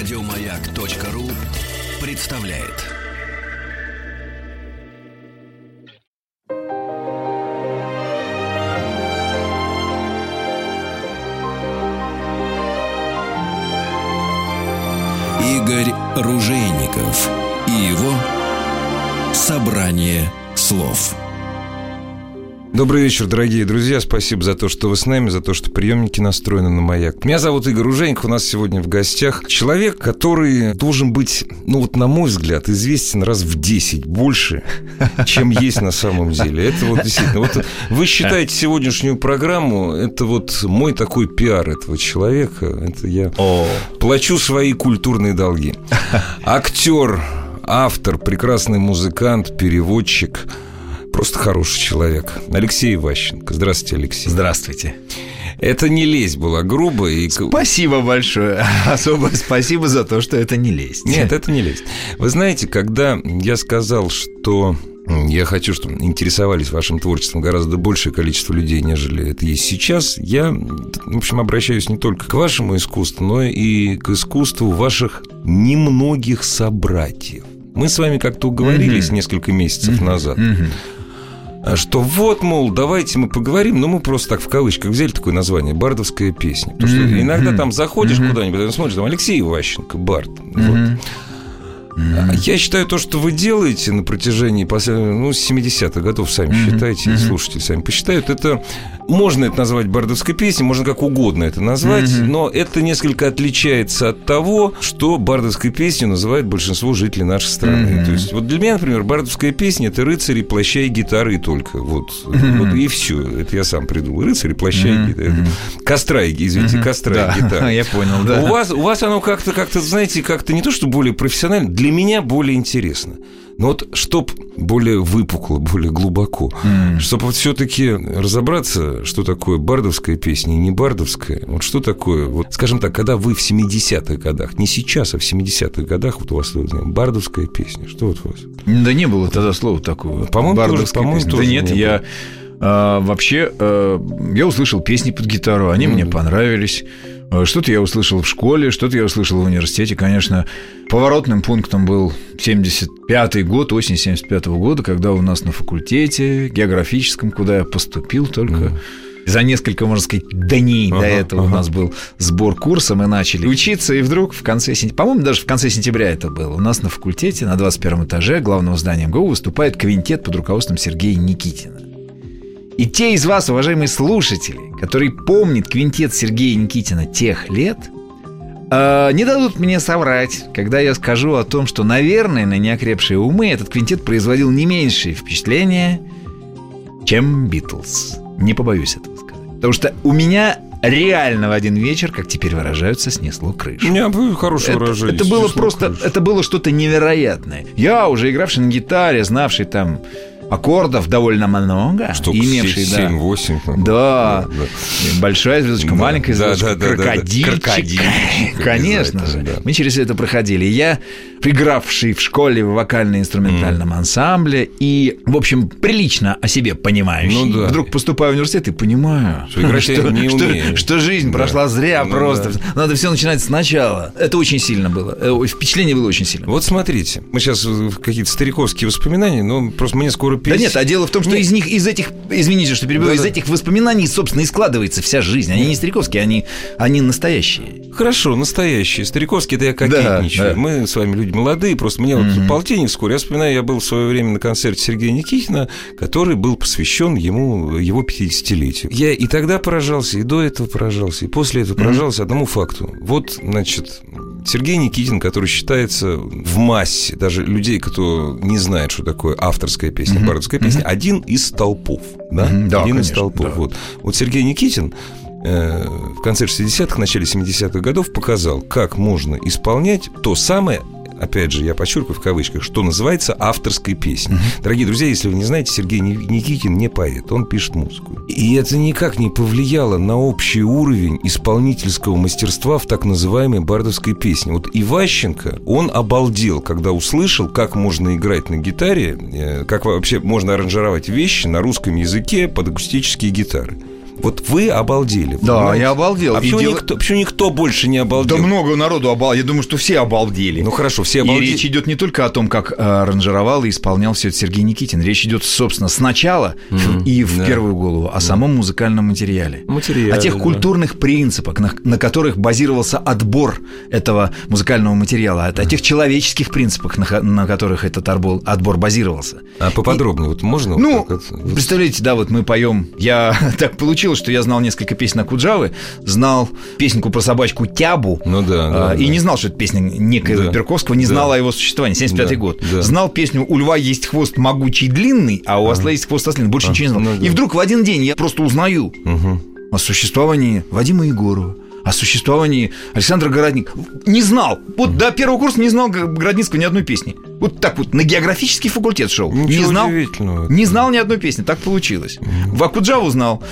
Радиомаяк.ру представляет. Игорь Ружейников и его собрание слов. Добрый вечер, дорогие друзья. Спасибо за то, что вы с нами, за то, что приемники настроены на маяк. Меня зовут Игорь Уженьков. У нас сегодня в гостях человек, который должен быть, ну вот на мой взгляд, известен раз в 10 больше, чем есть на самом деле. Это вот действительно. Вот вы считаете сегодняшнюю программу, это вот мой такой пиар этого человека. Это я О. плачу свои культурные долги. Актер, автор, прекрасный музыкант, переводчик – Просто хороший человек. Алексей Иващенко. Здравствуйте, Алексей. Здравствуйте. Это не лезть была грубо. И... Спасибо большое. Особо спасибо за то, что это не лезть. Нет, это не лезть. Вы знаете, когда я сказал, что я хочу, чтобы интересовались вашим творчеством гораздо большее количество людей, нежели это есть сейчас. Я, в общем, обращаюсь не только к вашему искусству, но и к искусству ваших немногих собратьев. Мы с вами как-то уговорились mm-hmm. несколько месяцев mm-hmm. назад. Mm-hmm что вот, мол, давайте мы поговорим, но мы просто так в кавычках взяли такое название «Бардовская песня». Потому что mm-hmm. иногда там заходишь mm-hmm. куда-нибудь, смотришь, там Алексей Иващенко, Бард. Mm-hmm. Вот. Mm-hmm. Я считаю, то, что вы делаете на протяжении последних, ну, 70-х годов, сами mm-hmm. считайте, mm-hmm. слушатели сами посчитают, это можно это назвать бардовской песней, можно как угодно это назвать, mm-hmm. но это несколько отличается от того, что бардовской песней называет большинство жителей нашей страны. Mm-hmm. То есть вот для меня, например, бардовская песня это рыцари, плаща и гитары только. Вот, mm-hmm. вот и все. Это я сам придумал. Рыцари, плаща mm-hmm. и гитары. Костра, извините, mm-hmm. костра да. и гитары. Я понял, да. У вас, у вас оно как-то, как-то, знаете, как-то не то, что более профессионально, для меня более интересно. Но вот чтоб более выпукло, более глубоко, mm. чтобы вот все-таки разобраться, что такое бардовская песня и не бардовская, вот что такое, вот скажем так, когда вы в 70-х годах, не сейчас, а в 70-х годах, вот у вас бардовская песня, что вот у вас? Да не было тогда слова такого. По-моему, бардовская тоже, по-моему, тоже Да нет, не я... А, вообще, а, я услышал песни под гитару, они mm. мне понравились. Э, что-то я услышал в школе, что-то я услышал в университете. Конечно, поворотным пунктом был 75-й год, осень 75-го года, когда у нас на факультете географическом, куда я поступил только... Mm. За несколько, можно сказать, дней ага, до этого ага. у нас был сбор курса, мы начали учиться, и вдруг в конце сентября, по-моему, даже в конце сентября это было, у нас на факультете на 21 этаже главного здания МГУ выступает квинтет под руководством Сергея Никитина. И те из вас, уважаемые слушатели, которые помнят квинтет Сергея Никитина тех лет, э, не дадут мне соврать, когда я скажу о том, что, наверное, на неокрепшие умы этот квинтет производил не меньшее впечатление, чем Битлз. Не побоюсь этого сказать. Потому что у меня реально в один вечер, как теперь выражаются, снесло крышу. У меня хорошее это, выражение. Это было просто, крышу. это было что-то невероятное. Я уже игравший на гитаре, знавший там аккордов довольно много. Штук имевший, 7-8. Да, да, да. Большая звездочка, да, маленькая звездочка, да, да, крокодильчик. Да, да. Конечно же. Да. Мы через это проходили. Я, пригравший в школе в вокально-инструментальном mm. ансамбле и, в общем, прилично о себе понимающий, ну, да. вдруг поступаю в университет и понимаю, что, что, не что, что жизнь да. прошла зря ну, просто. Да. Надо все начинать сначала. Это очень сильно было. Э, впечатление было очень сильно. Вот смотрите, мы сейчас какие-то стариковские воспоминания, но просто мне скоро Да нет, а дело в том, что нет. из них, из этих, извините, что перебиваю, да, из да. этих воспоминаний, собственно, и складывается вся жизнь. Они не стариковские, они, они настоящие. Хорошо, настоящие. Стариковские, это я кокетничаю. Да, да. Мы с вами люди молодые, просто мне mm-hmm. вот полтинник вскоре. Я вспоминаю, я был в свое время на концерте Сергея Никитина, который был посвящен ему, его 50-летию. Я и тогда поражался, и до этого поражался, и после этого поражался mm-hmm. одному факту. Вот, значит, Сергей Никитин, который считается в массе, даже людей, кто не знает, что такое авторская песня, mm-hmm. бардовская песня, mm-hmm. один из столпов. Да, mm-hmm. да один конечно, из столпов. Да. Вот. вот Сергей Никитин э, в конце 60-х, начале 70-х годов показал, как можно исполнять то самое опять же, я подчеркиваю в кавычках, что называется авторской песней. Mm-hmm. Дорогие друзья, если вы не знаете, Сергей Никитин не поэт, он пишет музыку. И это никак не повлияло на общий уровень исполнительского мастерства в так называемой бардовской песне. Вот Иващенко, он обалдел, когда услышал, как можно играть на гитаре, э, как вообще можно аранжировать вещи на русском языке под акустические гитары. Вот вы обалдели. Да, понимаете? я обалдел. А И почему, дело- никто, почему никто больше не обалдел? Да много народу обалдел. Я думаю, что все обалдели. Ну хорошо, все И обалдели. речь идет не только о том, как э, аранжировал и исполнял все это Сергей Никитин. Речь идет, собственно, сначала Мгм, и в да. первую голову о самом музыкальном материале. Материале, о тех да. культурных принципах, на, на которых базировался отбор этого музыкального материала, о, о тех человеческих принципах, на, на которых этот отбор, отбор базировался. А поподробнее, вот можно? Ну, вот представляете, да, вот мы поем. Я так получилось, что я знал несколько песен Акуджавы, знал песенку про собачку Тябу. Ну да, а, да, и да. не знал, что это песня некоего Да. Берковского, не Да. знал о его существовании. 75-й Да, год. да. Знал песню «У льва есть хвост могучий длинный, а у осла есть хвост ослиный». Больше ничего не знал. ну да. И вдруг в один день я просто узнаю Мгм. о существовании Вадима Егорова, о существовании Александра Городника. Не знал. Вот до первого курса не знал Городницкого ни одной песни. Вот так вот на географический факультет шел. не Ничего знал. удивительного. Не знал ни одной песни, так получилось. В Акуджаву знал.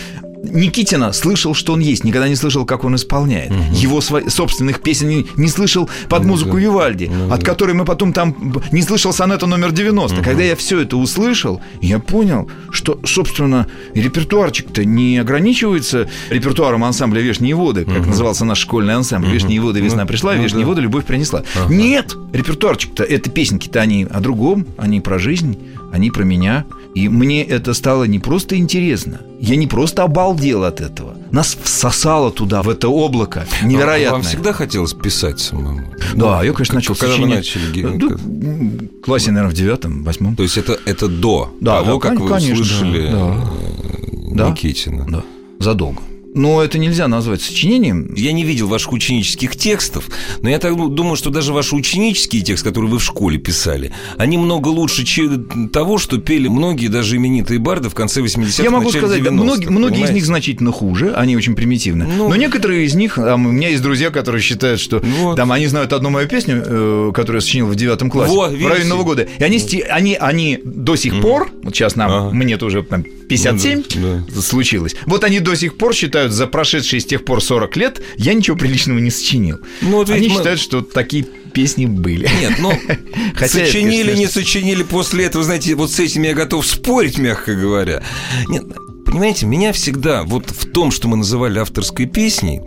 Никитина слышал, что он есть, никогда не слышал, как он исполняет. Его сво- собственных песен не, не слышал под музыку да. Вивальди, Ну от да. которой мы потом там не слышал сонета номер 90. Когда я все это услышал, я понял, что, собственно, репертуарчик-то не ограничивается репертуаром ансамбля «Вешние воды», как назывался наш школьный ансамбль. «Вешние воды, весна Ну, пришла, ну вешние да. воды, любовь принесла». Нет, репертуарчик-то, это песенки-то они о другом, они про жизнь, они про меня. И мне это стало не просто интересно, я не просто обалдел от этого. Нас всосало туда, в это облако. Невероятно. Вам всегда хотелось писать самому? Да, я, конечно, начал Когда вы сочинять. начали? Ге- Ну, м, в классе, наверное, в девятом, восьмом. То есть это, это до Да, того, да, как кон- вы конечно, услышали да. э, Да. Никитина. Да, задолго. Но это нельзя назвать сочинением. Я не видел ваших ученических текстов, но я так думаю, что даже ваши ученические тексты, которые вы в школе писали, они много лучше чем того, что пели многие даже именитые барды в конце 80-х, Я могу сказать, да, 90-х, многие, многие из них значительно хуже, они очень примитивны. Ну. Но некоторые из них, а, у меня есть друзья, которые считают, что Вот. там они знают одну мою песню, э, которую я сочинил в девятом классе, Во, в видите? районе Нового года. И они, сти- они, они до сих пор, вот сейчас нам, Ага. мне тоже там 57 Ну да, случилось, вот они до сих пор считают, за прошедшие с тех пор 40 лет я ничего приличного не сочинил. Ну, вот они мы- считают, что такие песни были. Нет, ну, Хотя это, сочинили, конечно, не сочинили после этого, знаете, вот с этим я готов спорить, мягко говоря. Нет, понимаете, меня всегда, вот в том, что мы называли авторской песней,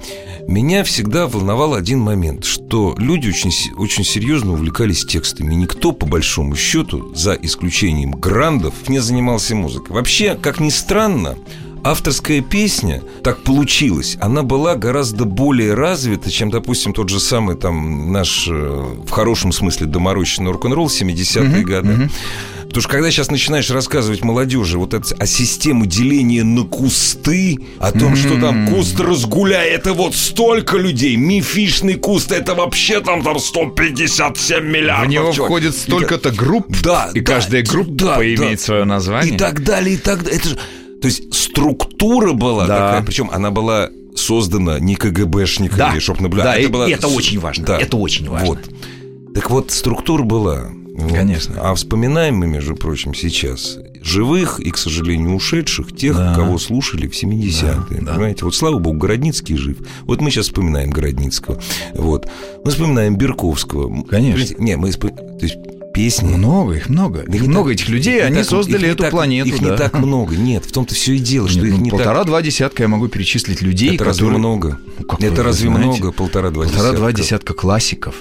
меня всегда волновал один момент, что люди очень, очень серьезно увлекались текстами. Никто, по большому счету, за исключением грандов, не занимался музыкой. Вообще, как ни странно, авторская песня, так получилось, она была гораздо более развита, чем, допустим, тот же самый там наш, э, в хорошем смысле, доморощенный рок-н-ролл 70-е годы. Потому что когда сейчас начинаешь рассказывать молодежи вот это, о системе деления на кусты, о том, что там куст разгуляй, это вот столько людей, мифичный куст, это вообще там, там 157 миллиардов. В него человек. входит столько-то групп, Да, и да, каждая да, группа да, да. имеет свое название. И так далее, и так далее. Это же... То есть структура была Да. такая, причем она была создана не КГБшниками, Да, чтобы наблюдать. да, и- была это очень важно, это очень важно. Вот. Так вот, структура была. Вот. Конечно. А вспоминаем мы, между прочим, сейчас живых и, к сожалению, ушедших тех, Да. кого слушали в 70-е. Да, да. Понимаете? Вот, слава богу, Городницкий жив. Вот мы сейчас вспоминаем Городницкого. Вот. Мы вспоминаем Берковского. Конечно. Не, мы... То есть песни... Много, их много. Да Их много так- этих людей, они так- создали эту так- планету. Их да. не так много. Нет, в том-то все и дело, что Нет, их ну, не так... Полтора-два десятка я могу перечислить людей, Это разве которые... много? Ну, как Это вы разве знаете? много? Полтора-два Полтора-два десятка. десятка классиков.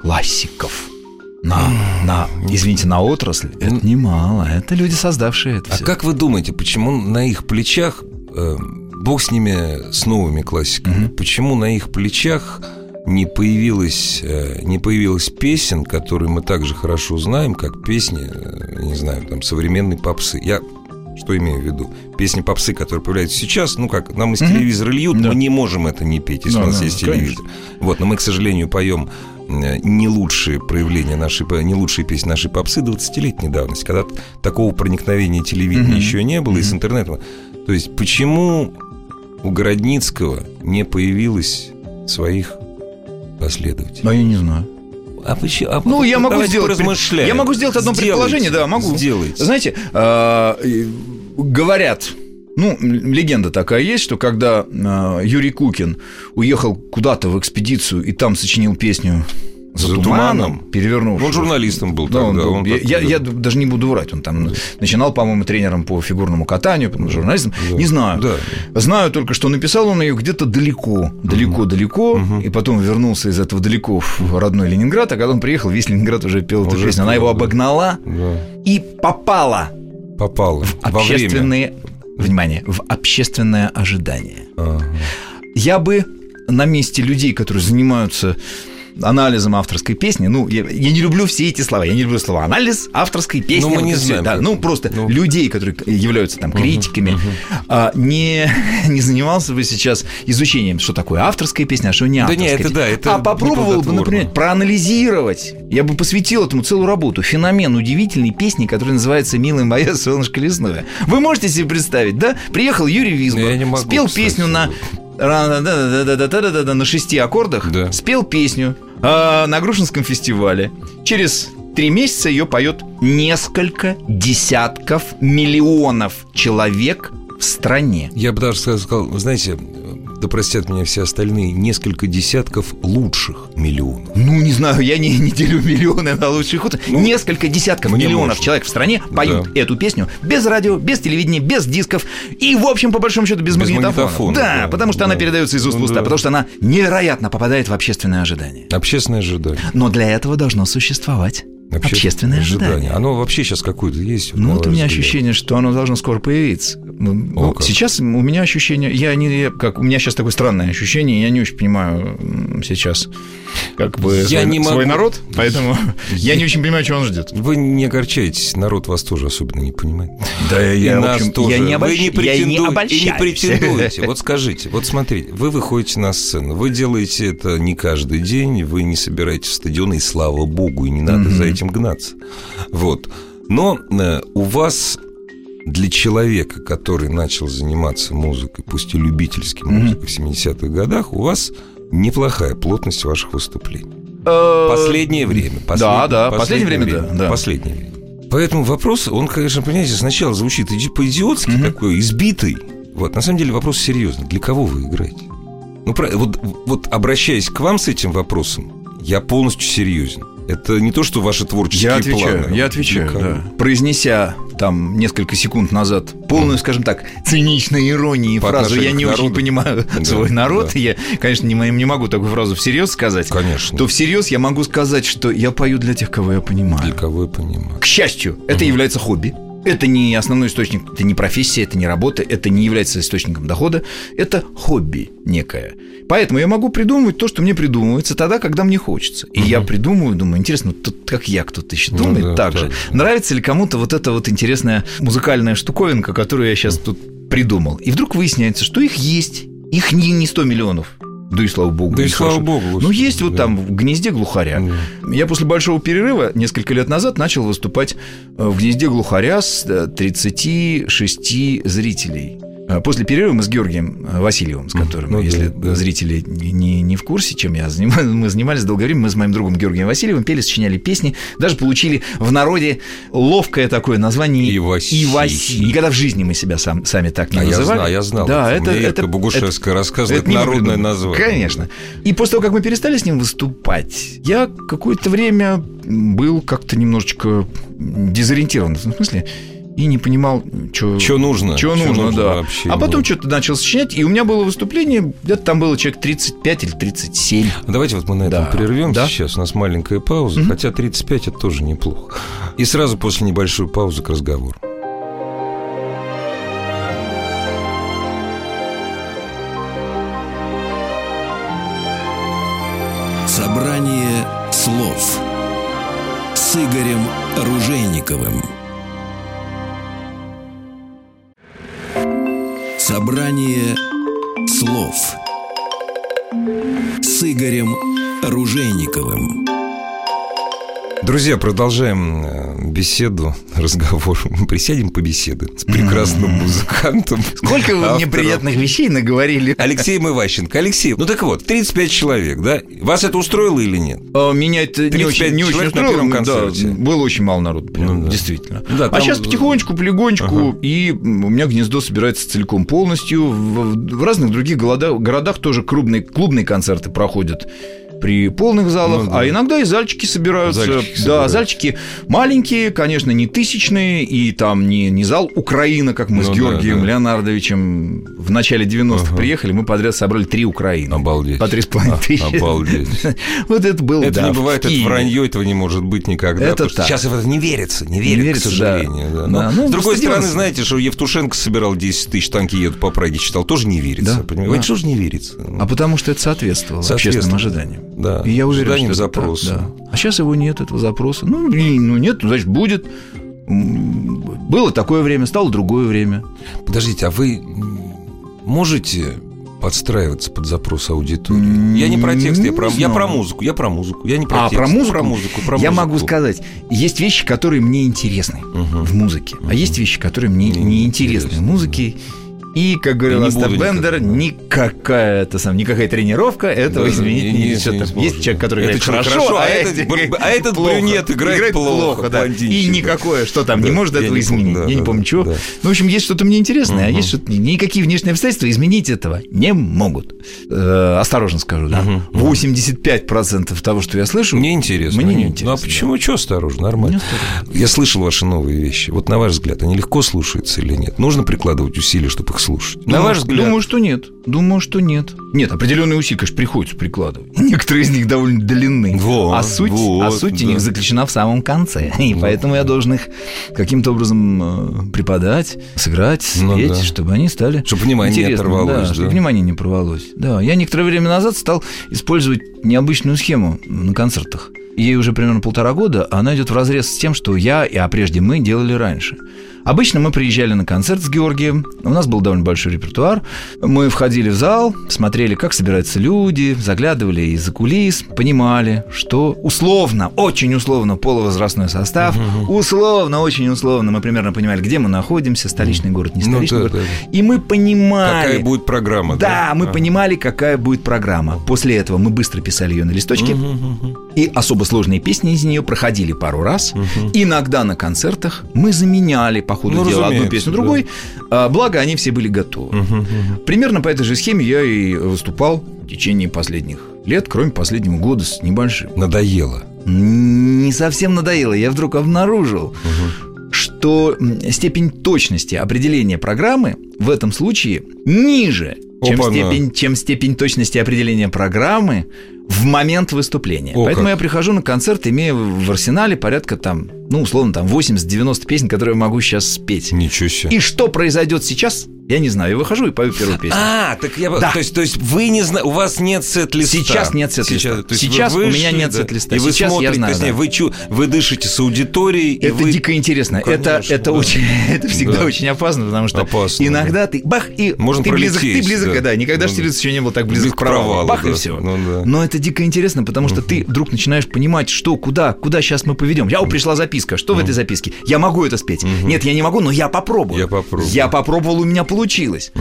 Классиков. На, на, извините, на отрасль. Это немало. Это люди, создавшие это А всё. как вы думаете, почему на их плечах, э, бог с ними, с новыми классиками, почему на их плечах не появилось, э, не появилось песен, которые мы также хорошо знаем, как песни, э, не знаю, там, современной попсы? Я что имею в виду? Песни попсы, которые появляются сейчас, ну как, нам из телевизора льют, Да. мы не можем это не петь, если Да, у нас да, есть конечно. телевизор. Вот, но мы, к сожалению, поем э, не лучшие проявления нашей, не лучшие песни нашей попсы 20-летней давности, когда такого проникновения телевидения Мгм. еще не было, и с интернетом. То есть, почему у Городницкого не появилось своих последователей? А я не знаю. А почему? а Ну, я могу сделать... Я могу сделать одно Сделайте, предположение, да, могу. Сделайте. Знаете, а, говорят, ну, легенда такая есть, что когда а, Юрий Кукин уехал куда-то в экспедицию и там сочинил песню за, За туманом, туманом. перевернувший. Он журналистом был Да, он тогда, был. он я, так- я- да. я даже не буду врать. Он там начинал, по-моему, тренером по фигурному катанию, потом журналистом. Да. Не знаю. Да. Знаю только, что написал он ее где-то далеко, далеко-далеко, и потом вернулся из этого далеко в родной Ленинград, а когда он приехал, весь Ленинград уже пел эту Уже песню. Она его обогнала Да. и попала Попало. в Во время. общественные... Внимание, в общественное ожидание. Ага. Я бы на месте людей, которые занимаются анализом авторской песни. Ну, я, я не люблю все эти слова. Я не люблю слова анализ авторской ну, песни. Ну, мы вот не знаем. Да, ну, просто ну. людей, которые являются там критиками, угу, угу. А, не, не занимался бы сейчас изучением, что такое авторская песня, а что не авторская. Да нет, это да, это А попробовал бы, например, проанализировать. Я бы посвятил этому целую работу. Феномен удивительной песни, которая называется «Милая моя солнышко лесное». Вы можете себе представить, да? Приехал Юрий Визбор, спел кстати. песню на на шести аккордах, Да. спел песню а, на Грушинском фестивале. Через три месяца ее поет несколько десятков миллионов человек в стране. Я бы даже сказал, знаете, да простят меня все остальные, несколько десятков лучших миллионов. Ну, не знаю, я не, не делю миллионы на лучший ход. Несколько десятков миллионов можно. человек в стране поют эту песню без радио, без телевидения, без дисков и, в общем, по большому счету, без, Без магнитофона. магнитофона, Да, да, потому что да. она передается из уст в Ну уста, да. потому что она невероятно попадает в общественное ожидание. Общественное ожидание. Но для этого должно существовать общественное ожидание. Оно вообще сейчас какое-то есть? Ну, вот у меня взгляд? ощущение, что оно должно скоро появиться. Ну, как. сейчас у меня ощущение, я не, я- как у меня сейчас такое странное ощущение, я не очень понимаю сейчас, как бы Я свой, не свой могу. народ, поэтому я не очень понимаю, чего он ждет. Вы не огорчайтесь, народ вас тоже особенно не понимает. Да, я, нас общем, тоже. я не, Вы обольщ- не я не претендуете, и не обольщаюсь. претендуете. Вот скажите, вот смотрите, вы выходите на сцену, вы делаете это не каждый день, вы не собираете в стадионы, и слава богу, и не надо за этим гнаться. Вот. Но э, у вас для человека, который начал заниматься музыкой, пусть и любительской музыкой в 70-х годах, у вас неплохая плотность ваших выступлений. Э, Последнее время. Да, да, последнее время, да, да. Последнее время. Поэтому вопрос, он, конечно, понимаете, сначала звучит иди- по-идиотски такой, избитый. Вот, на самом деле вопрос серьезный. Для кого вы играете? Ну, вот, вот обращаясь к вам с этим вопросом, я полностью серьезен. Это не то, что ваши творческие Я отвечаю, планы. я отвечаю, да. Произнеся там несколько секунд назад полную, скажем так, циничной иронии По фразу «я не к очень народу». понимаю Да, свой народ», да. я, конечно, не, не могу такую фразу всерьез сказать, Конечно. то всерьез я могу сказать, что я пою для тех, кого я понимаю. Для кого я понимаю. К счастью, это является хобби. Это не основной источник, это не профессия, это не работа, это не является источником дохода, это хобби некое. Поэтому я могу придумывать то, что мне придумывается тогда, когда мне хочется. И я придумываю, думаю, интересно, тут как я, кто-то еще Ну думает да, так да, же. да. Нравится ли кому-то вот эта вот интересная музыкальная штуковинка, которую я сейчас тут придумал? И вдруг выясняется, что их есть. Их не, не 100 миллионов. Да и слава богу. Да и слава хорошо. богу, Ну, есть вот да. там в гнезде глухаря. Я после большого перерыва несколько лет назад начал выступать э, в гнезде глухаря с э, 36 зрителей. Э, После перерыва мы с Георгием э, Васильевым, с которым, ну да, если да. зрители не, не- в курсе, чем я занимаюсь, мы занимались долгое время, мы с моим другом Георгием Васильевым пели, сочиняли песни, даже получили в народе ловкое такое название Иваси. Иваси. Никогда в жизни мы себя сам, сами так не А я называли. знал, я знал. Да, это. это, это Ирка Богушевская рассказывает, это народное название. Конечно. И после того, как мы перестали с ним выступать, я какое-то время был как-то немножечко дезориентирован. В смысле, и не понимал, что нужно? Чё нужно, нужно да. вообще, а потом да. что-то начал сочинять, и у меня было выступление, где-то там было человек 35 или 37. Давайте вот мы на этом Да. прервемся Да. сейчас. У нас маленькая пауза, хотя 35 это тоже неплохо. И сразу после небольшой паузы к разговору. Собрание слов с Игорем Ружейниковым. Собрание слов с Игорем Ружейниковым. Друзья, продолжаем э, беседу, разговор. Мы присядем побеседуем с прекрасным музыкантом. Сколько вы мне приятных вещей наговорили. Алексеем Иващенко. Алексей, ну так вот, 35 человек, да? Вас это устроило или нет? А, Меня это не 35 очень, не очень на устроило. Да, концерте. было очень мало народу, прям, Ну действительно. Да, а там- сейчас потихонечку, полигонечку, и у меня гнездо собирается целиком полностью. В, в разных других городах тоже крупные, клубные концерты проходят. При полных залах, Ну да. а иногда и зальчики собираются. Зальчики да, собирают. зальчики маленькие, конечно, не тысячные, и там не, не зал Украина, как мы Ну с да, Георгием да. Леонардовичем в начале 90-х Ага. приехали, мы подряд собрали три Украины. Обалдеть. По три с половиной А, тысячи. обалдеть. Вот это было, Это да, не бывает, это вранье, этого не может быть никогда. Это так. сейчас в это не верится, не верится, верится, к сожалению. да. да. Но, Да, ну, с другой стороны, знаете, что Евтушенко собирал 10 тысяч, танки едут по Праге, читал, тоже не верится. Да, понимаете? да. Что же не верится? А потому что это соответствовало общественным Соответственно. ожиданиям. Да, И я уверен, ожиданиям что это так, запроса. да. А сейчас его нет, этого запроса. Ну, и- ну нет, значит, будет. Было такое время, стало другое время. Подождите, а вы можете подстраиваться под запрос аудитории? Я не про текст, я про, я про музыку, я про музыку. Я не про а текст, про музыку? про музыку, про я музыку. могу сказать, есть вещи, которые мне интересны Мгм. в музыке, а есть вещи, которые мне Не не интересны в музыке. И, как говорил не Остап Бендер, никакая, это сам, никакая тренировка этого Да, изменить не- не, не- не Там. Есть человек, который Это играет человек хорошо, хорошо, а, а этот, играет а этот плохо. брюнет играет плохо, да. И никакое, что там, не Да, может я этого не изменить. да, я не да, помню, да, чего. да. Ну, в общем, есть что-то мне интересное, а Мгм. есть что-то... Никакие внешние обстоятельства изменить этого не могут. Э, осторожно скажу, да. Мгм. 85% того, что я слышу... Мне интересно. Мне не Ну, интересно, а почему? Что осторожно? Нормально. Я слышал ваши новые вещи. Вот на ваш взгляд, они легко слушаются или нет? Нужно прикладывать усилия, чтобы их слушать? на Думаю, ваш взгляд? Думаю, что нет. Думаю, что нет. Нет, определенные усилия, конечно, приходится прикладывать. Некоторые из них довольно длинны. Вот, а суть, вот, а суть у да. них заключена в самом конце. И Вот. поэтому я должен их каким-то образом э, преподать, сыграть, Ну спеть, да. чтобы они стали Чтобы внимание не оторвалось, Да, да? чтобы внимание не порвалось. Да, я некоторое время назад стал использовать необычную схему на концертах. Ей уже примерно полтора года, а она идет в разрез с тем, что я, и а прежде мы делали раньше. Обычно мы приезжали на концерт с Георгием, у нас был довольно большой репертуар, мы входили в зал, смотрели, как собираются люди, заглядывали из-за кулис, понимали, что условно, очень условно полувозрастной состав, условно, очень условно мы примерно понимали, где мы находимся, столичный город, не Ну столичный да, город. да. И мы понимали... Какая будет программа? Да, мы А. понимали, какая будет программа. После этого мы быстро писали ее на листочке, и особо сложные песни из нее проходили пару раз. Иногда на концертах мы заменяли по ходу Ну, дела одну песню да. другой, а, благо они все были готовы. Мгм, мгм. Примерно по этой же схеме я и выступал в течение последних лет, кроме последнего года с небольшим. Надоело. Не совсем надоело. Я вдруг обнаружил, что м, степень точности определения программы в этом случае ниже, чем Опа-на. степень, чем степень точности определения программы в момент выступления. О, Поэтому как. я прихожу на концерт, имея в арсенале порядка там, ну, условно, там 80-90 песен, которые я могу сейчас спеть. Ничего себе. И что произойдет сейчас, я не знаю. Я выхожу и пою первую песню. А, так я... бы- Да. То, есть, то есть вы не знаете, у вас нет сет-листа. Сейчас нет сет-листа. Сейчас, Сейчас вы у меня вышли, нет да, сет-листа. И вы Сейчас я смотрите, знаю, то есть, да. вы, чу- вы дышите с аудиторией. и Это вы- дико интересно. это Конечно, это да. очень, это всегда Да. очень опасно, потому что Опасно, иногда ты бах и Можно ты близок, ты близок, да. да. Никогда Ну, Штирлиц еще не был так близок к провалу. бах и да. все. Ну, да. Но это дико интересно, потому что ты вдруг начинаешь понимать, что куда, куда сейчас мы поведем. Я пришла записка, что в этой записке? Я могу это спеть? Нет, я не могу, но я попробую. Я попробую. Я попробовал, у меня получилось.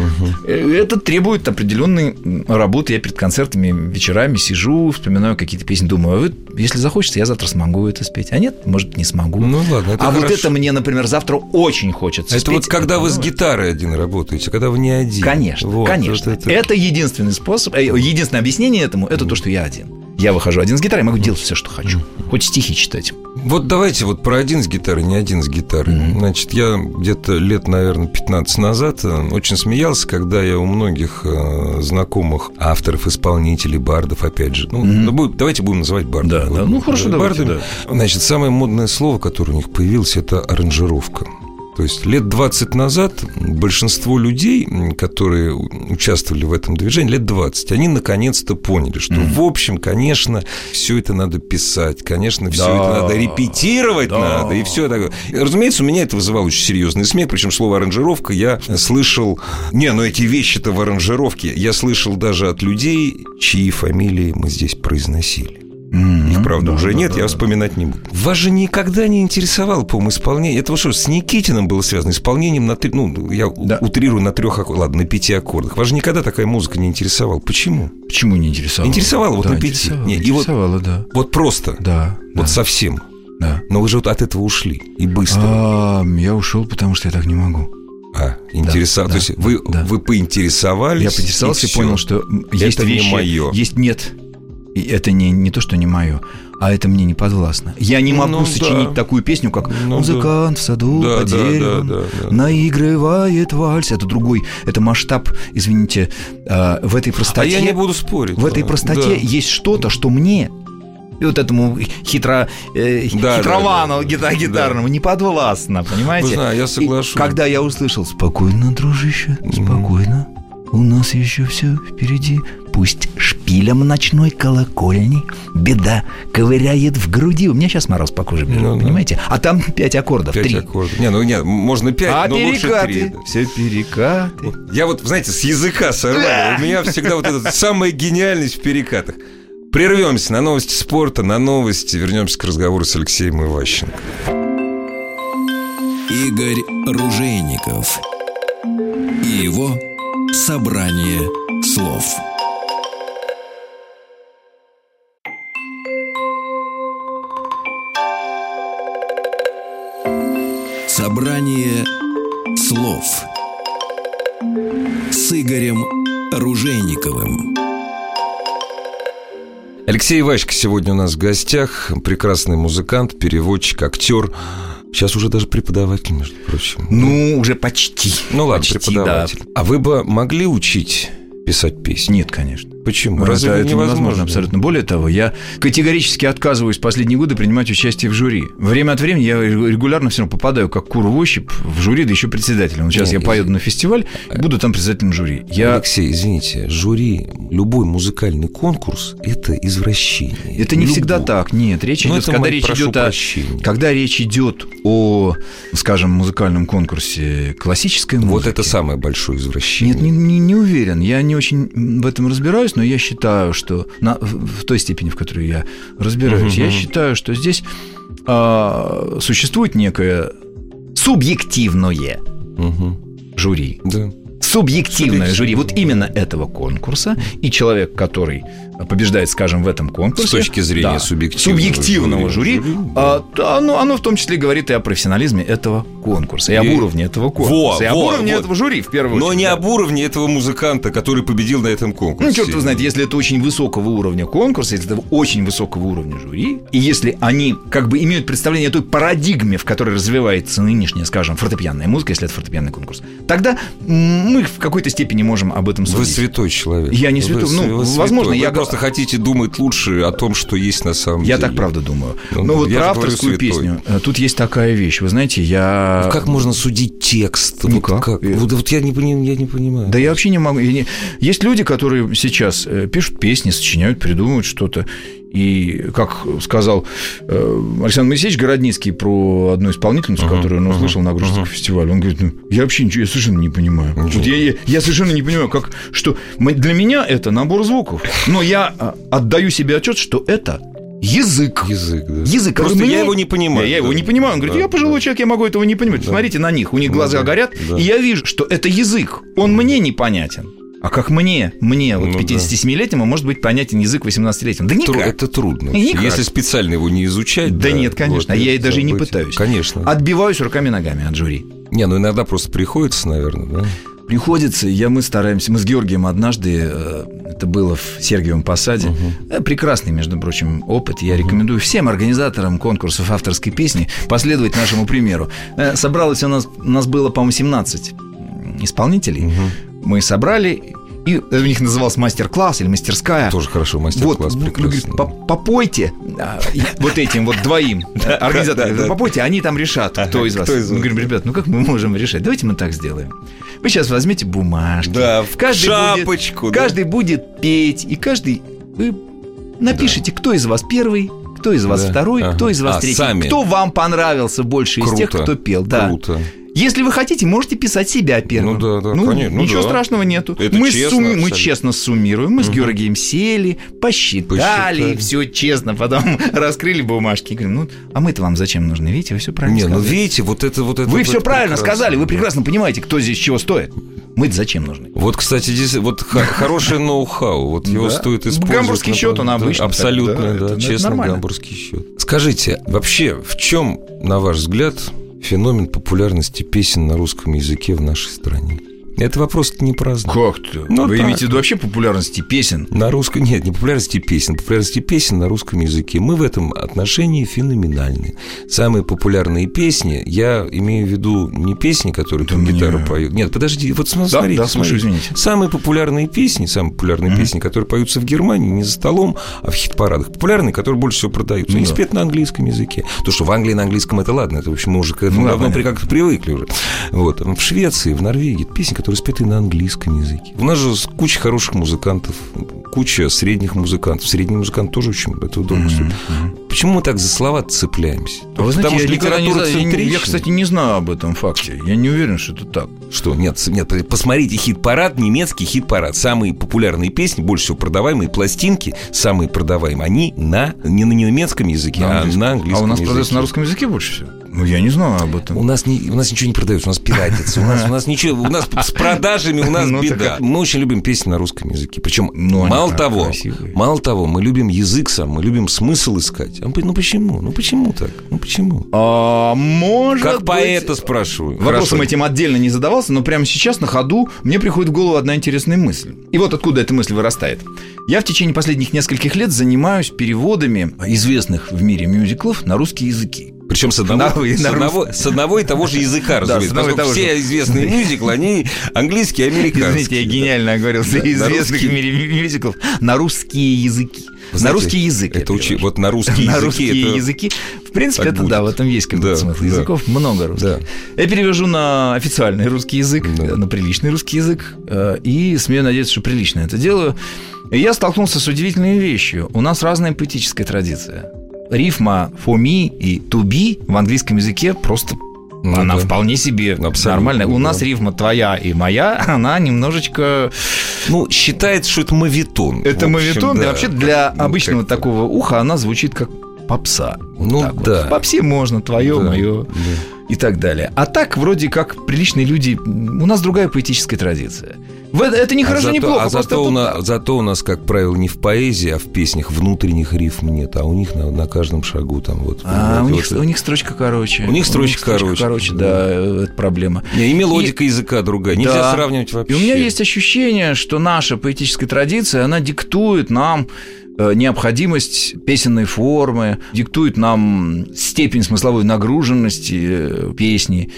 Э, Это требует определенной работы. Я перед концертами вечерами сижу, вспоминаю какие-то песни, думаю, а вот, если захочется, я завтра смогу это спеть. А нет, может, не смогу. Ну ладно, это а вот хорошо. это мне, например, завтра очень хочется Это спеть. вот когда вы с Ну, гитарой один работаете, когда вы не один. Конечно, Вот, конечно. вот это... единственный способ, э, единственное объяснение этому – это то, что я один. Я выхожу один с гитарой, могу делать все, что хочу. Хоть стихи читать. Вот давайте вот про один с гитарой, не один с гитарой. Значит, я где-то лет, наверное, 15 назад э, очень смеялся, когда я у многих э, знакомых авторов, исполнителей, бардов, опять же, ну, будем- давайте будем называть бардами. Да, да. Ну, хорошо, давайте, бардами. Значит, самое модное слово, которое у них появилось, это аранжировка. То есть лет 20 назад большинство людей, которые участвовали в этом движении, лет 20, они наконец-то поняли, что, в общем, конечно, все это надо писать, конечно, все Да. это надо репетировать Да. надо, и все такое. Разумеется, у меня это вызывало очень серьезный смех, причем слово аранжировка я слышал... Не, ну эти вещи-то в аранжировке я слышал даже от людей, чьи фамилии мы здесь произносили. Их, правда, уже нет, я вспоминать не буду. Вас же никогда не интересовало, по-моему, исполнение. Это что, с Никитиным было связано, исполнением на три... Ну, я Да. утрирую на трех аккордах, ладно, на пяти аккордах. Вас же никогда такая музыка не интересовала. Почему? Почему не интересовало? Интересовало вот Да, на пяти. интересовало, Не, и вот- да. Вот просто. Да, Вот да, совсем. да. Но вы же вот от этого ушли. И быстро. А, я ушел, потому что я так не могу. А, интересовал. да, То есть да, вы, да. вы поинтересовались. Я поинтересовался и всё. понял, что есть Это не вещи... моё. Есть нет. И это не, не то, что не мое, а это мне не подвластно. Я не могу Ну, сочинить да. такую песню, как Ну, «Музыкант в саду Да, по да, дереву да, да, да. наигрывает вальс». Это другой, это масштаб, извините, э, в этой А простоте. я не буду спорить. В этой да, простоте да. есть что-то, что мне и вот этому хитро, э, Да, хитровану да, да. гита- гитарному не подвластно, понимаете? Вы знаете, я соглашусь. И когда я услышал «Спокойно, дружище, спокойно, у нас еще все впереди, пусть шпилем ночной колокольни беда ковыряет в груди». У меня сейчас мороз по коже бежит, Ну да. понимаете? А там пять аккордов, Пять три. аккордов. Не, ну нет, можно пять, А но лучше три. перекаты, да. все перекаты. Я вот, знаете, с языка сорвали. У меня всегда вот эта самая гениальность в перекатах. Прервемся на новости спорта, на новости. Вернемся к разговору с Алексеем Иващенко. Игорь Ружейников и его собрание слов. Собрание слов с Игорем Ружейниковым. Алексей Иващенко сегодня у нас в гостях. Прекрасный музыкант, переводчик, актер. Сейчас уже даже преподаватель, между прочим. Ну, уже почти. Ну ладно, Почти, преподаватель. А вы бы могли учить писать песни? Нет, конечно. Почему? Разве это, это невозможно невозможно? абсолютно. Более того, я категорически отказываюсь последние годы принимать участие в жюри. Время от времени я регулярно все равно попадаю как кур в ощупь в жюри, да еще председателем. Вот сейчас Не, я поеду на фестиваль и буду там председателем жюри. Я... Алексей, извините, жюри, любой музыкальный конкурс – это извращение. Это не Любой. всегда так. Нет, речь Ну, идет, когда речь идет о, когда речь идет о, скажем, музыкальном конкурсе классической музыки. Вот это самое большое извращение. Нет, не, не- не уверен. Я не очень в этом разбираюсь, но я считаю, что на- в, в той степени, в которой я разбираюсь, Мгм. я считаю, что здесь а, существует некое субъективное Мгм. жюри. Да. Субъективное. жюри вот именно этого конкурса, и человек, который побеждает, скажем, в этом конкурсе... С точки зрения да, субъективного субъективного жюри, жюри, а, да, оно, оно в том числе говорит и о профессионализме этого конкурса, и, об И- уровне этого конкурса, Во, и об во, уровне вот. этого жюри, в первую Но очередь. не да. об уровне этого музыканта, который победил на этом конкурсе. Ну, черт его знает, если это очень высокого уровня конкурса, если это очень высокого уровня жюри, и если они как бы имеют представление о той парадигме, в которой развивается нынешняя, скажем, фортепианная музыка, если это фортепианный конкурс, тогда мы в какой-то степени можем об этом Вы судить. святой человек. Я не Вы святой. с- Ну, вы возможно, святой. я Вы просто хотите думать лучше о том, что есть на самом Я деле. так правда думаю. Ну, Но вот я про авторскую песню. э, Тут есть такая вещь. Вы знаете, я... Ну, как можно судить текст? Вот Никак. как? Э, Вот, вот я, не, я не понимаю. Да я вообще не могу. я не- Есть люди, которые сейчас э, пишут песни, сочиняют, придумывают что-то. И, как сказал э, Александр Моисеевич Городницкий про одну исполнительницу, Ага, которую он услышал на Грузинском ага. фестивале, он говорит, ну, я вообще ничего, я совершенно не понимаю. Ничего. Вот я, я- я совершенно не понимаю, как, что для меня это набор звуков. Но я а, отдаю себе отчет, что это язык. Язык, да. Язык. Просто который я мне- его не понимаю. Я, я его Да. не понимаю. Он говорит, Да, я пожилой да. человек, я могу этого не понимать. Да. Посмотрите на них, у них глаза да, горят, да. и я вижу, что это язык. Он мне непонятен. А как мне, мне, вот Ну да. 57-летнему, может быть понятен язык 18-летнему? Да Тру- никак. Это трудно. Никак. Если специально его не изучать. Да нет, конечно. вот, Я и даже и не пытаюсь. Конечно. Отбиваюсь руками и ногами от жюри. Не, ну иногда просто приходится, наверное, да? Приходится, я, мы стараемся, мы с Георгием однажды, э, это было в Сергиевом Посаде, Э, прекрасный, между прочим, опыт, я рекомендую всем организаторам конкурсов авторской песни последовать нашему примеру. Э, Собралось у нас, у нас было, по-моему, 17 исполнителей, мы собрали, и у них назывался мастер-класс или мастерская. Тоже хорошо, Вот, мастер-класс ну, прекрасно. говорит, «По- попойте а, вот этим вот двоим организаторам, попойте, они там решат, кто из вас. Мы говорим, ребят, ну как мы можем решать? Давайте мы так сделаем. Вы сейчас возьмете бумажки. Да, в каждый шапочку. Каждый будет петь, и каждый... Вы напишите, кто из вас первый, кто из вас второй, кто из вас А, третий. Кто вам понравился больше из тех, кто пел. Да. Круто. Если вы хотите, можете писать себя первым. Ну да, да, конечно, ну ничего да. страшного нету. Это мы, честно сумми- мы честно суммируем. Мы с Георгием сели, посчитали, Посчитали. все честно, потом раскрыли бумажки. И говорим, ну, а мы-то вам зачем нужны? Видите, вы все правильно Не, ну сказали. видите, вот это вот это. Вы вот все это правильно прекрасно. сказали, вы прекрасно понимаете, кто здесь чего стоит. Мы-то зачем нужны? Вот, кстати, здесь вот хороший ноу-хау, вот его Да. стоит использовать. Гамбургский на- счет, он обычный, Абсолютно, так, да, честно, гамбургский счет. Скажите, вообще, в чем, на ваш взгляд, феномен популярности песен на русском языке в нашей стране? Это вопрос не праздный. Как-то? Ну, Вы так. имеете в виду вообще популярности песен? На русском нет, не популярности песен, популярности песен на русском языке. Мы в этом отношении феноменальны. Самые популярные песни, я имею в виду не песни, которые там мне- гитару поют. Нет, подожди, вот см- смотрите, да, слушаю, смотрите. извините. Самые популярные песни, самые популярные песни, которые поются в Германии, не за столом, а в хит-парадах. Популярные, которые больше всего продаются. Они Да. спят на английском языке. То, что в Англии на английском это ладно, это, в общем, мы уже к этому Ну да, давно понятно. как-то привыкли уже. Вот. В Швеции, в Норвегии песни, которые спеты на английском языке. У нас же куча хороших музыкантов, куча средних музыкантов. Средний музыкант тоже очень это удобно. слушать. Почему мы так за слова цепляемся? А вы знаете, Потому я что не литература я, не- я, центрична. кстати, не знаю об этом факте. Я не уверен, что это так. Что? Нет, нет, посмотрите хит-парад, немецкий хит-парад. Самые популярные песни, больше всего продаваемые пластинки, самые продаваемые, они на, не на немецком языке, а на английском А у нас языке. продается на русском языке больше всего? Ну, я не знаю об этом. У нас, не, у нас ничего не продается, у нас пиратится. У нас, у нас ничего, у нас с продажами у нас Ну, беда. Мы очень любим песни на русском языке. Причем, Ну, мало того, мало того, мы любим язык сам, мы любим смысл искать. А Ну почему? Ну почему так? Ну почему? А, может Как поэта спрашиваю. Вопросом этим отдельно не задавался, но прямо сейчас на ходу мне приходит в голову одна интересная мысль. И вот откуда эта мысль вырастает. Я в течение последних нескольких лет занимаюсь переводами известных в мире мюзиклов на русские языки. Причем с одного, На- и с, на одного, с одного и того же языка, Да, разумеется. и поскольку того все же. известные мюзиклы, они английские, американские. Извините, я гениально оговорился. Да, на известных русский. мире мю- мюзиклов на русские языки. Вы на знаете, русский язык. Это учи, вот на русские на языки. русские это- языки. В принципе, это будет. да, в этом есть какой-то Да, смысл. да. Языков много русских. Да. Я перевожу на официальный русский язык, Да. на приличный русский язык, э, и смею надеяться, что прилично это делаю. И я столкнулся с удивительной вещью. У нас разная поэтическая традиция. Рифма for me и to be в английском языке просто Ну она да. вполне себе Абсолютно, нормальная. У да. нас рифма твоя и моя, она немножечко... Ну, считается, что это мавитон. Это общем, мавитон, и да. вообще для Ну, обычного как-то. такого уха она звучит как попса. Вот Ну вот. да. В попсе можно, твое, Да, мое да. И так далее. А так, вроде как, приличные люди, у нас другая поэтическая традиция. Это, не А хорошо, зато, не плохо. а зато, у нас, зато у нас, как правило, не в поэзии, а в песнях внутренних рифм нет, а у них на, на каждом шагу там вот. А, у них, у них строчка короче. У них строчка короче. короче, да, э, это проблема. И мелодика языка другая. Нельзя сравнивать вообще. И у меня есть ощущение, что наша поэтическая традиция, она диктует нам необходимость песенной формы, диктует нам степень смысловой нагруженности э, песни.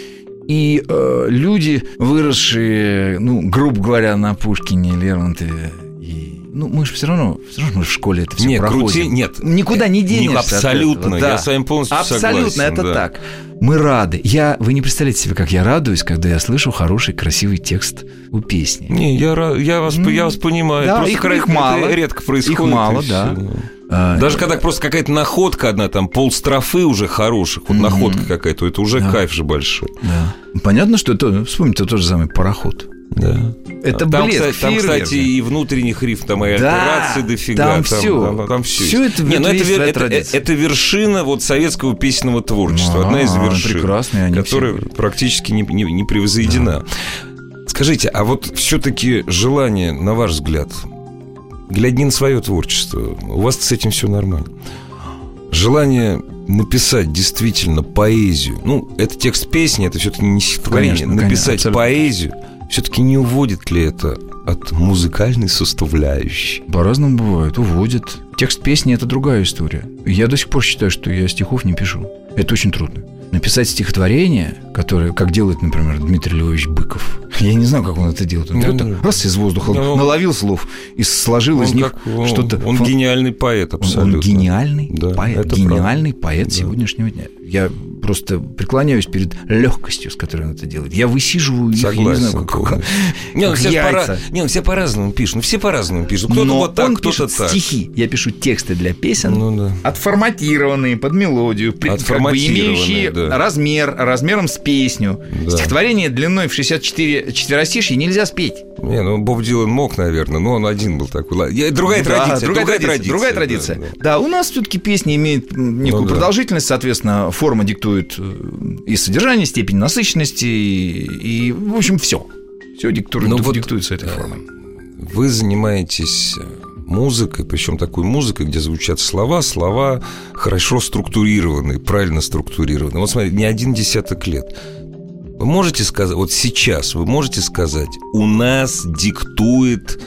И э, люди, выросшие, ну, грубо говоря, на Пушкине, Лермонтове, и, ну, мы же все равно, все равно мы в школе это все Не, проходим. крути- нет. Никуда не Не, денешься. от абсолютно, да. я с вами полностью Абсолютно, согласен, это да. так. Мы рады. Я, вы не представляете себе, как я радуюсь, когда я слышу хороший, красивый текст у песни. Не, я, я, вас, Ну, я вас понимаю. да, Просто их- край- их мало. редко происходит. Их мало, да. всё. А, Даже когда просто какая-то находка одна, там полстрофы уже хороших, вот Мгм. находка какая-то, это уже Да. кайф же большой. да. Понятно, что это, вспомните тот же самый пароход. Да. Это там, блеск, кстати, там, кстати, и внутренних риф, там и Да, дофига. там. Там, там всё Всё есть. это Не, ну это, вер- это, традиция. это вершина вот советского песенного творчества. одна из А, вершин. Которая все. практически не, не, не превзойдена. Скажите, а вот все-таки желание, на ваш взгляд, глядя на свое творчество, у вас с этим все нормально. Желание написать действительно поэзию. Ну, это текст песни, это все-таки не стихотворение. Конечно, конечно, написать абсолютно. поэзию, все-таки не уводит ли это от музыкальной составляющей? По-разному бывает, уводит. Текст песни – это другая история. Я до сих пор считаю, что я стихов не пишу. Это очень трудно. Написать стихотворение, которое, как делает, например, Дмитрий Львович Быков. Я не знаю, как он это делает. Он Ну, ну, так, раз из воздуха ну, наловил слов и сложил из Он, них как- он- что-то. он гениальный поэт Он- абсолютно. Он гениальный Да, поэт, гениальный поэт Да. сегодняшнего дня. Я просто преклоняюсь перед легкостью, с которой он это делает. Я высиживаю их, я не Согласен. знаю, как, как- Не, ну как все, яйца. пора- не, ну все по-разному пишут. Ну, все по-разному пишут. Кто-то вот так, кто-то пишет так. стихи. Я пишу тексты для песен. Ну да. Отформатированные под мелодию, при- как бы Отформатированные, имеющие да. размер, размером с песню. Да. Стихотворение длиной в 64 четверостишье нельзя спеть. Не, ну Боб Дилан мог, наверное, но он один был такой. Другая Да, традиция. другая, традиция, другая да, традиция. да. Да, у нас все-таки песня имеет м, некую Ну да. продолжительность, соответственно, форма диктует э, и содержание, степень насыщенности, и, и, в общем, все. Все диктует, Ну вот, диктуется этой э, формой. Вы занимаетесь э, музыкой, причем такой музыкой, где звучат слова, слова хорошо структурированные, правильно структурированные. Вот смотри, не один десяток лет. Вы можете сказать, вот сейчас вы можете сказать, у нас диктует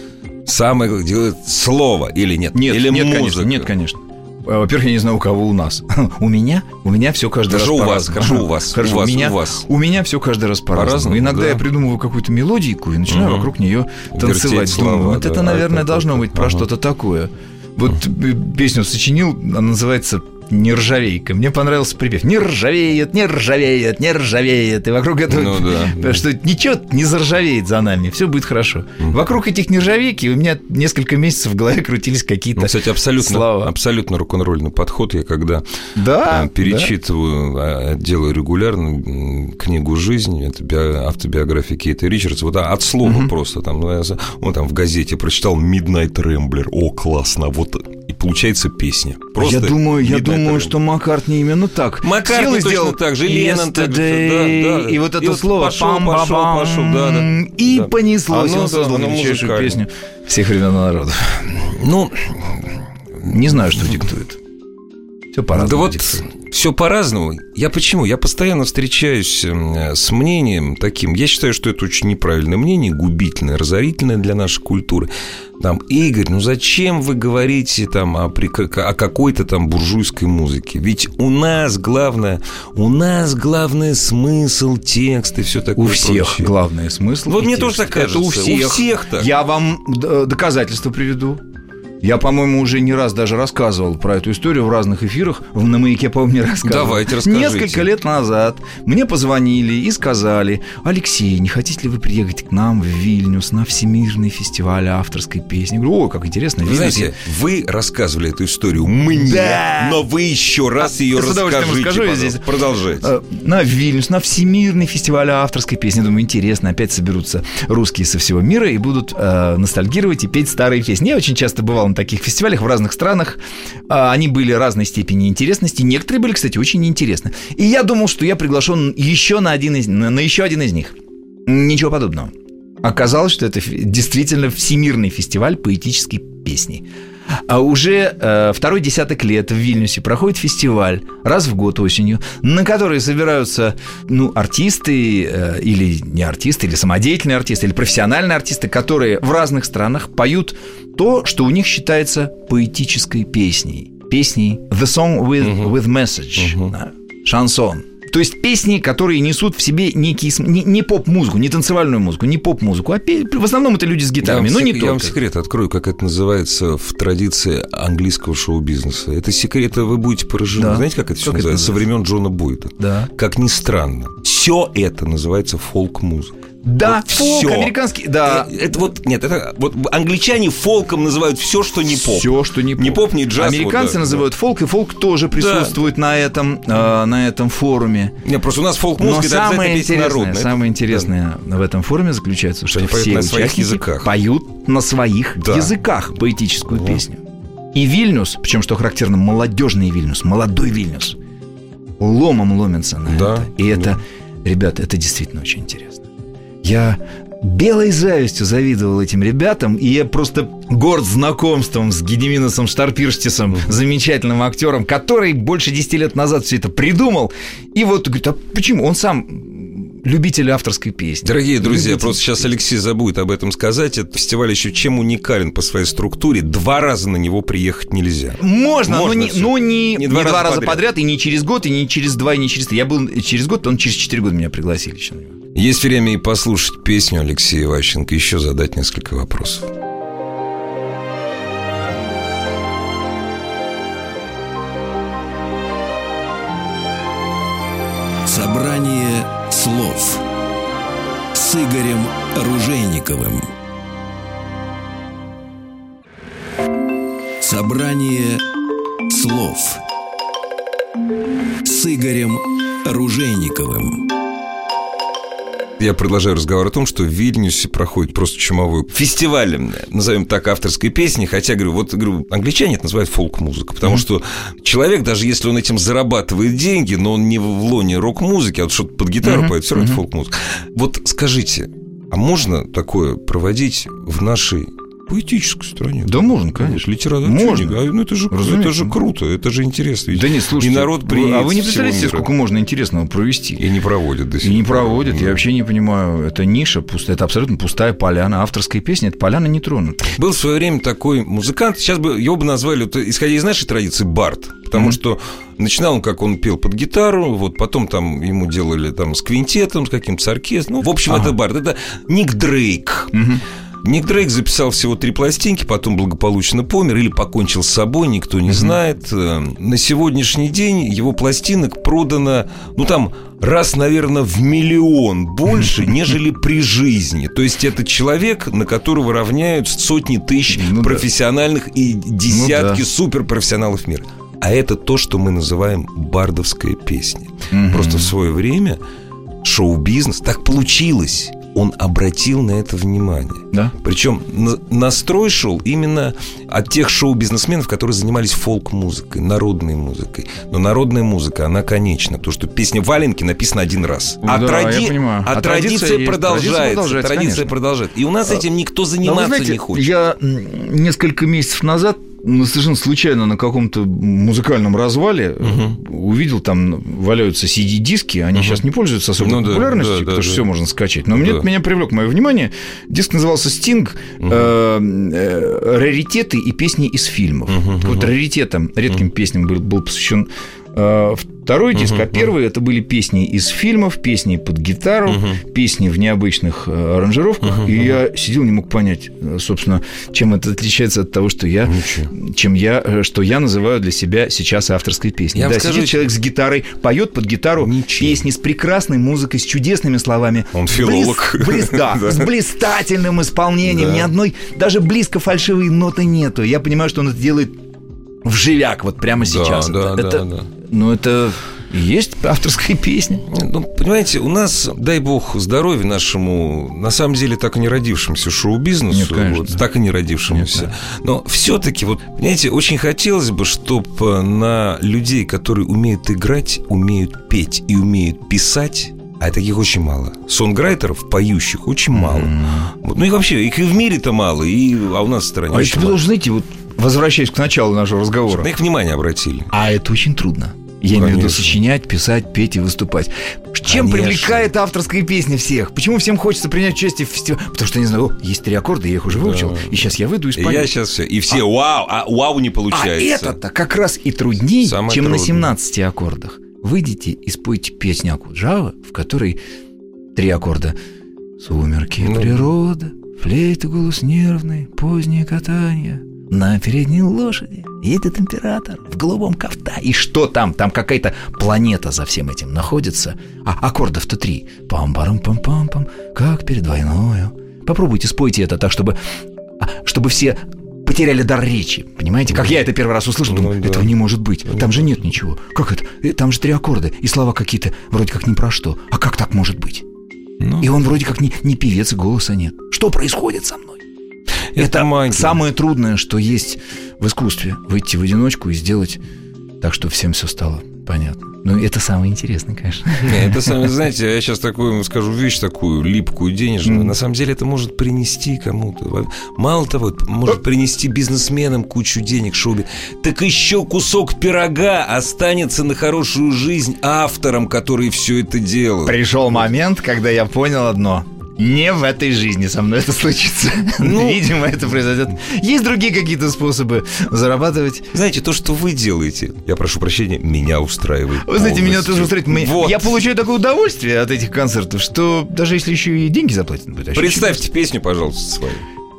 самое делает слово или нет? Нет, или нет, музыка? конечно, нет, конечно. А, Во-первых, я не знаю, у кого у нас. У меня, у меня все каждый Хорошо, раз у вас, по-разному. хорошо, у вас, Хорошо, у вас, у меня, у вас. у меня все каждый раз по-разному. По-разному, Иногда да. я придумываю какую-то мелодику и начинаю Мгм. вокруг нее Вертеть танцевать. слова, Думаю, вот да, это, наверное, это должно быть про ага. что-то такое. Вот э, песню сочинил, она называется «Нержавейка». Мне понравился припев. Не ржавеет, не ржавеет, не ржавеет. И вокруг этого... Ну да. Что ничего не заржавеет за нами, все будет хорошо. Вокруг этих нержавейки у меня несколько месяцев в голове крутились какие-то Ну, кстати, абсолютно, слова. абсолютно рок-н-ролльный подход. Я когда Да, э, перечитываю, а, делаю регулярно книгу «Жизнь», это био- автобиография Кейта Ричардса, вот а, от слова просто там, он там в газете прочитал «Midnight Rambler», о, классно, вот и получается песня. Просто я думаю, я Midnight думаю, что Маккартни именно так. Маккартни точно сделал так же, Леннон так да, да. И вот это И вот слово пошел, «пам-ба-бам», пошел, пошел, да, да. И Да. понеслось. Оно, Он создал да, величайшую песню всех времен народов. Ну, Не знаю, что диктует. Все по да вот все по-разному. Я почему? Я постоянно встречаюсь м, с мнением таким. Я считаю, что это очень неправильное мнение, губительное, разорительное для нашей культуры. Там, Игорь, ну зачем вы говорите там о, о какой-то там буржуйской музыке? Ведь у нас главное, у нас главное смысл, текст и все такое У всех прочее. главный смысл. Вот мне текст. тоже так Это у кажется. У всех. всех так. Я вам доказательства приведу. Я, по-моему, уже не раз даже рассказывал про эту историю в разных эфирах. В- На маяке, по-моему, рассказывал. Давайте, расскажите. Несколько лет назад мне позвонили и сказали, Алексей, не хотите ли вы приехать к нам в Вильнюс на Всемирный фестиваль авторской песни? Я говорю, о, как интересно. Вы Вильнюс, знаете, вы рассказывали эту историю мне, Да. но вы еще раз ее с удовольствием расскажите. расскажу, здесь- Продолжайте. Э, на Вильнюс, на Всемирный фестиваль авторской песни. Думаю, интересно, опять соберутся русские со всего мира и будут э, ностальгировать и петь старые песни. Я очень часто бывал на таких фестивалях в разных странах. А, они были разной степени интересности. Некоторые были, кстати, очень неинтересны. И я думал, что я приглашен еще на, один из, на, еще один из них. Ничего подобного. Оказалось, что это действительно всемирный фестиваль поэтической песни. А уже э, второй десяток лет в Вильнюсе проходит фестиваль раз в год осенью, на который собираются ну, артисты э, или не артисты, или самодеятельные артисты, или профессиональные артисты, которые в разных странах поют то, что у них считается поэтической песней. Песней The Song with, with Message, да, шансон. То есть песни, которые несут в себе некий, не, не поп-музыку, не танцевальную музыку, не поп-музыку, а пе- в основном это люди с гитарами, но не сек- Я вам только. секрет открою, как это называется в традиции английского шоу-бизнеса. Это секрет, вы будете поражены. Да. Знаете, как это все Как это называется? Со времен Джона Бойда. Да. Как ни странно, все это называется фолк-музыка. Да, Вот фолк, всё. американский, да. Э, Это вот, нет, это вот англичане фолком называют все, что не поп. Все, что не поп. Не поп, не джаз, Американцы вот, да, называют фолк, и фолк тоже присутствует на этом, э, на этом форуме. Не, просто у нас фолк-музыка это самое интересное, народная. самое интересное в этом форуме заключается, что поют все на своих языках. поют на своих Да. языках поэтическую песню. И Вильнюс, причем, что характерно, молодежный Вильнюс, молодой Вильнюс, ломом ломится на Да, это. И это, ребята, это действительно очень интересно. Я белой завистью завидовал этим ребятам, и я просто горд знакомством с Гедеминосом Штарпирштисом, замечательным актером, который больше 10 лет назад все это придумал. И вот говорит, а почему? Он сам любитель авторской песни. Дорогие друзья, Любитель просто сейчас песни. Алексей забудет об этом сказать. Этот фестиваль еще чем уникален по своей структуре. Два раза на него приехать нельзя. Можно, но, Можно не, всё. но не, не два, раза, подряд. подряд. и не через год, и не через два, и не через три. Я был через год, он через четыре года меня пригласили еще на него. Есть время и послушать песню Алексея Ващенко, еще задать несколько вопросов. Собрание слов с Игорем Ружейниковым. Собрание слов с Игорем Ружейниковым. Я продолжаю разговор о том, что в Вильнюсе проходит просто чумовой фестиваль, назовем так, авторской песни, хотя, говорю, вот, говорю, англичане это называют фолк-музыка, потому что человек, даже если он этим зарабатывает деньги, но он не в лоне рок-музыки, а вот что-то под гитару поет, все равно это фолк-музыка. Вот скажите, а можно такое проводить в нашей поэтической стороне. Да можно, конечно. Литература. Можно. А, ну, это же, Разумеется. это же круто, это же интересно. Да нет, слушайте, И народ приедет а вы не представляете, себе, сколько можно интересного провести? И не проводят до сих И не пор. проводят, Да. я вообще не понимаю. Это ниша пустая, это абсолютно пустая поляна. Авторская песня, это поляна не тронута. Был в свое время такой музыкант, сейчас бы его бы назвали, вот, исходя из нашей традиции, Барт. Потому Мгм. что начинал он, как он пел под гитару, вот потом там ему делали там с квинтетом, с каким-то с оркестром. Ну, в общем, Ага. это Барт. Это Ник Дрейк. Ник Дрейк записал всего три пластинки, потом благополучно помер или покончил с собой, никто не знает. Э, На сегодняшний день его пластинок продано, ну там, раз, наверное, в миллион больше, нежели при жизни. То есть это человек, на которого равняют сотни тысяч Ну да. профессиональных и десятки Ну да. суперпрофессионалов мира. А это то, что мы называем бардовская песня. Мгм. Просто в свое время шоу-бизнес, так получилось, он обратил на это внимание. Да? Причем на- настрой шел именно от тех шоу-бизнесменов, которые занимались фолк-музыкой, народной музыкой. Но народная музыка, она конечна. То, что песня «Валенки» написана один раз. А, Да, тради- я понимаю. а А традиция, традиция продолжается. Традиция продолжается, Традиция конечно. продолжается. И у нас этим никто вы заниматься знаете, не хочет. Я несколько месяцев назад ну, совершенно случайно на каком-то музыкальном развале э, увидел, там валяются CD-диски, они сейчас не пользуются особой Ну да, популярностью, да, да, потому что да. все можно скачать. Но мне, Да. меня привлек мое внимание. Диск назывался «Стинг. э, э, раритеты и песни из фильмов». Вот раритетам, редким песням был, был посвящен э, второй диск, а первый это были песни из фильмов, песни под гитару, песни в необычных э, аранжировках. И я сидел, не мог понять, э, собственно, чем это отличается от того, что я, Ничего. чем я, э, что я называю для себя сейчас авторской песней. Я да, скажу, сидит человек с гитарой, поет под гитару Ничем. песни с прекрасной музыкой, с чудесными словами. Он филолог. Близ- близ- да, Да. с блистательным исполнением. Да. Ни одной, даже близко фальшивой ноты нету. Я понимаю, что он это делает в живяк, вот прямо сейчас. да, это, да, это- да. Ну, это есть авторская песня. Ну, понимаете, у нас, дай бог здоровья нашему, на самом деле, так и не родившемуся шоу-бизнесу, Нет, вот, так и не родившемуся. Нет, Но все-таки, вот, понимаете, очень хотелось бы, чтобы на людей, которые умеют играть, умеют петь и умеют писать, а таких очень мало. Сонграйтеров, поющих, очень мало. Вот, Ну и вообще, их и в мире-то мало, и, а у нас в стране А очень это вы должны, знаете, вот возвращаясь к началу нашего разговора. На их внимание обратили. А это очень трудно. Я имею в виду Конечно. сочинять, писать, петь и выступать. Чем Конечно. привлекает авторская песня всех? Почему всем хочется принять участие в фестивале? Потому что, не знаю, о, есть три аккорда, я их уже выучил, и сейчас я выйду и спою. я сейчас все. И все, вау, а вау не А получается. это-то как раз и трудней, Самое чем на трудное. 17 аккордах. Выйдите и спойте песню Акуджава, в которой три аккорда. Сумерки, Ну. природа, флейта, голос нервный, позднее катание. На передней лошади едет император в голубом кафта. И что там? Там какая-то планета за всем этим находится. А аккордов-то три. Пам-парам-пам-пам-пам, как перед войною. Попробуйте спойте это так, чтобы, а, чтобы все потеряли дар речи. Понимаете? Как я это первый раз услышал, думаю, Ну да. этого не может быть. Там же нет ничего. Как это? Э, Там же три аккорда, и слова какие-то вроде как ни про что. А как так может быть? Ну, И он вроде как не, не певец, и голоса нет. Что происходит со мной? Это магия. самое трудное, что есть в искусстве. Выйти в одиночку и сделать так, чтобы всем все стало понятно. Ну, это самое интересное, конечно. Не, это сами, знаете, я сейчас такую скажу вещь такую липкую, денежную. На самом деле это может принести кому-то. Мало того, может принести бизнесменам кучу денег, шоу Так еще кусок пирога останется на хорошую жизнь авторам, которые все это делают. Пришел момент, когда я понял одно. Не в этой жизни со мной это случится. Ну. Видимо, это произойдет. Есть другие какие-то способы зарабатывать. Знаете, то, что вы делаете, я прошу прощения, меня устраивает. Вы знаете, меня тоже устраивает. Вот. Я получаю такое удовольствие от этих концертов, что даже если еще и деньги заплатят, будет Представьте песню, пожалуйста, свою.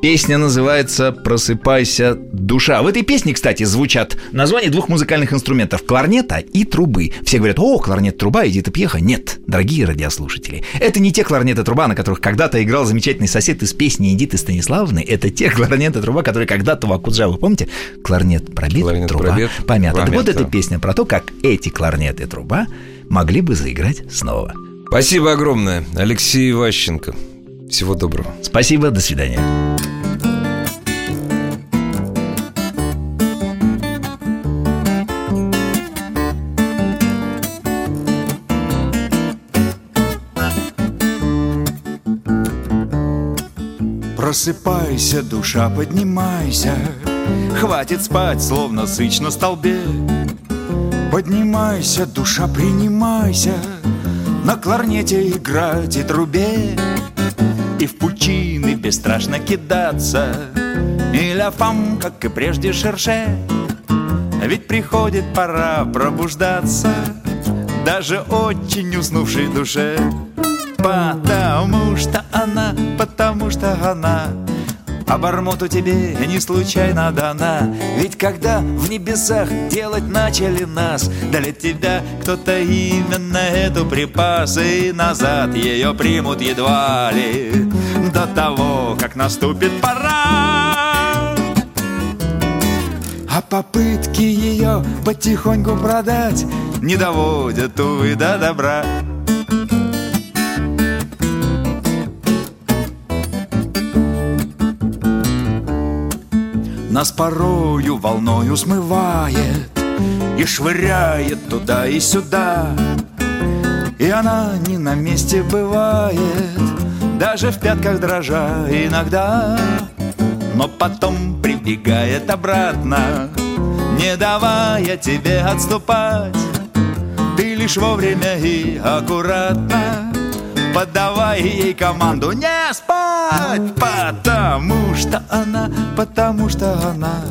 Песня называется «Просыпайся, душа». В этой песне, кстати, звучат названия двух музыкальных инструментов – кларнета и трубы. Все говорят «О, кларнет, труба, Эдита Пьеха». Нет, дорогие радиослушатели, это не те кларнет и труба, на которых когда-то играл замечательный сосед из песни Эдиты Станиславовны. Это те кларнет и труба, которые когда-то в Акуджаве, помните? Кларнет пробит, Кларнет труба пробит, помята. Так вот эта песня про то, как эти кларнет и труба могли бы заиграть снова. Спасибо огромное, Алексей Ващенко. Всего доброго. Спасибо, до свидания. Просыпайся, душа, поднимайся Хватит спать, словно сыч на столбе Поднимайся, душа, принимайся На кларнете играть и трубе И в пучины бесстрашно кидаться. И ляфам, как и прежде, шерше. Ведь приходит пора пробуждаться Даже очень уснувшей душе. Потому что она, потому что она Обормоту тебе не случайно дана. Ведь когда в небесах делать начали нас Для тебя кто-то именно эту припас И назад ее примут едва ли. До того, как наступит пора. А попытки ее потихоньку продать Не доводят, увы, до добра Нас порою волною смывает И швыряет туда и сюда. И она не на месте бывает Даже в пятках дрожа иногда. Но потом прибегает обратно Не давая тебе отступать. Ты лишь вовремя и аккуратно Подавай ей команду. Не спать Потому что она, потому что она.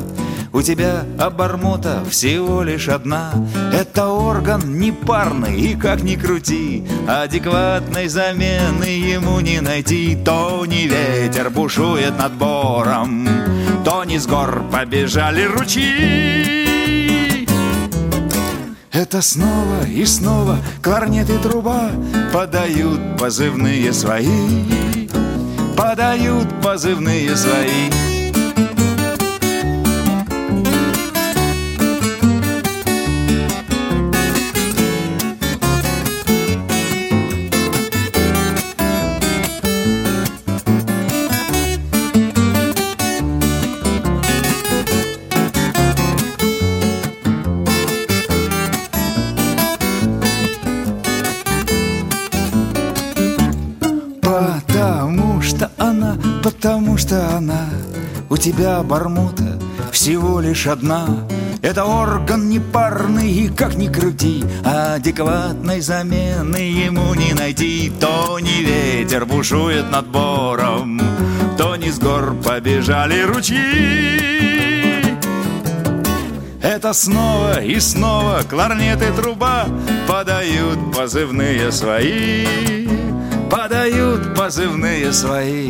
У тебя обормота всего лишь одна. Это орган непарный и как ни крути Адекватной замены ему не найти. То не ветер бушует над бором То не с гор побежали ручьи. Это снова и снова кларнет и труба Подают позывные свои Подают позывные свои что она у тебя бармута всего лишь одна. Это орган непарный, и как ни крути, адекватной замены ему не найти. То не ветер бушует над бором, то не с гор побежали ручьи. Это снова и снова кларнет и труба подают позывные свои, подают позывные свои.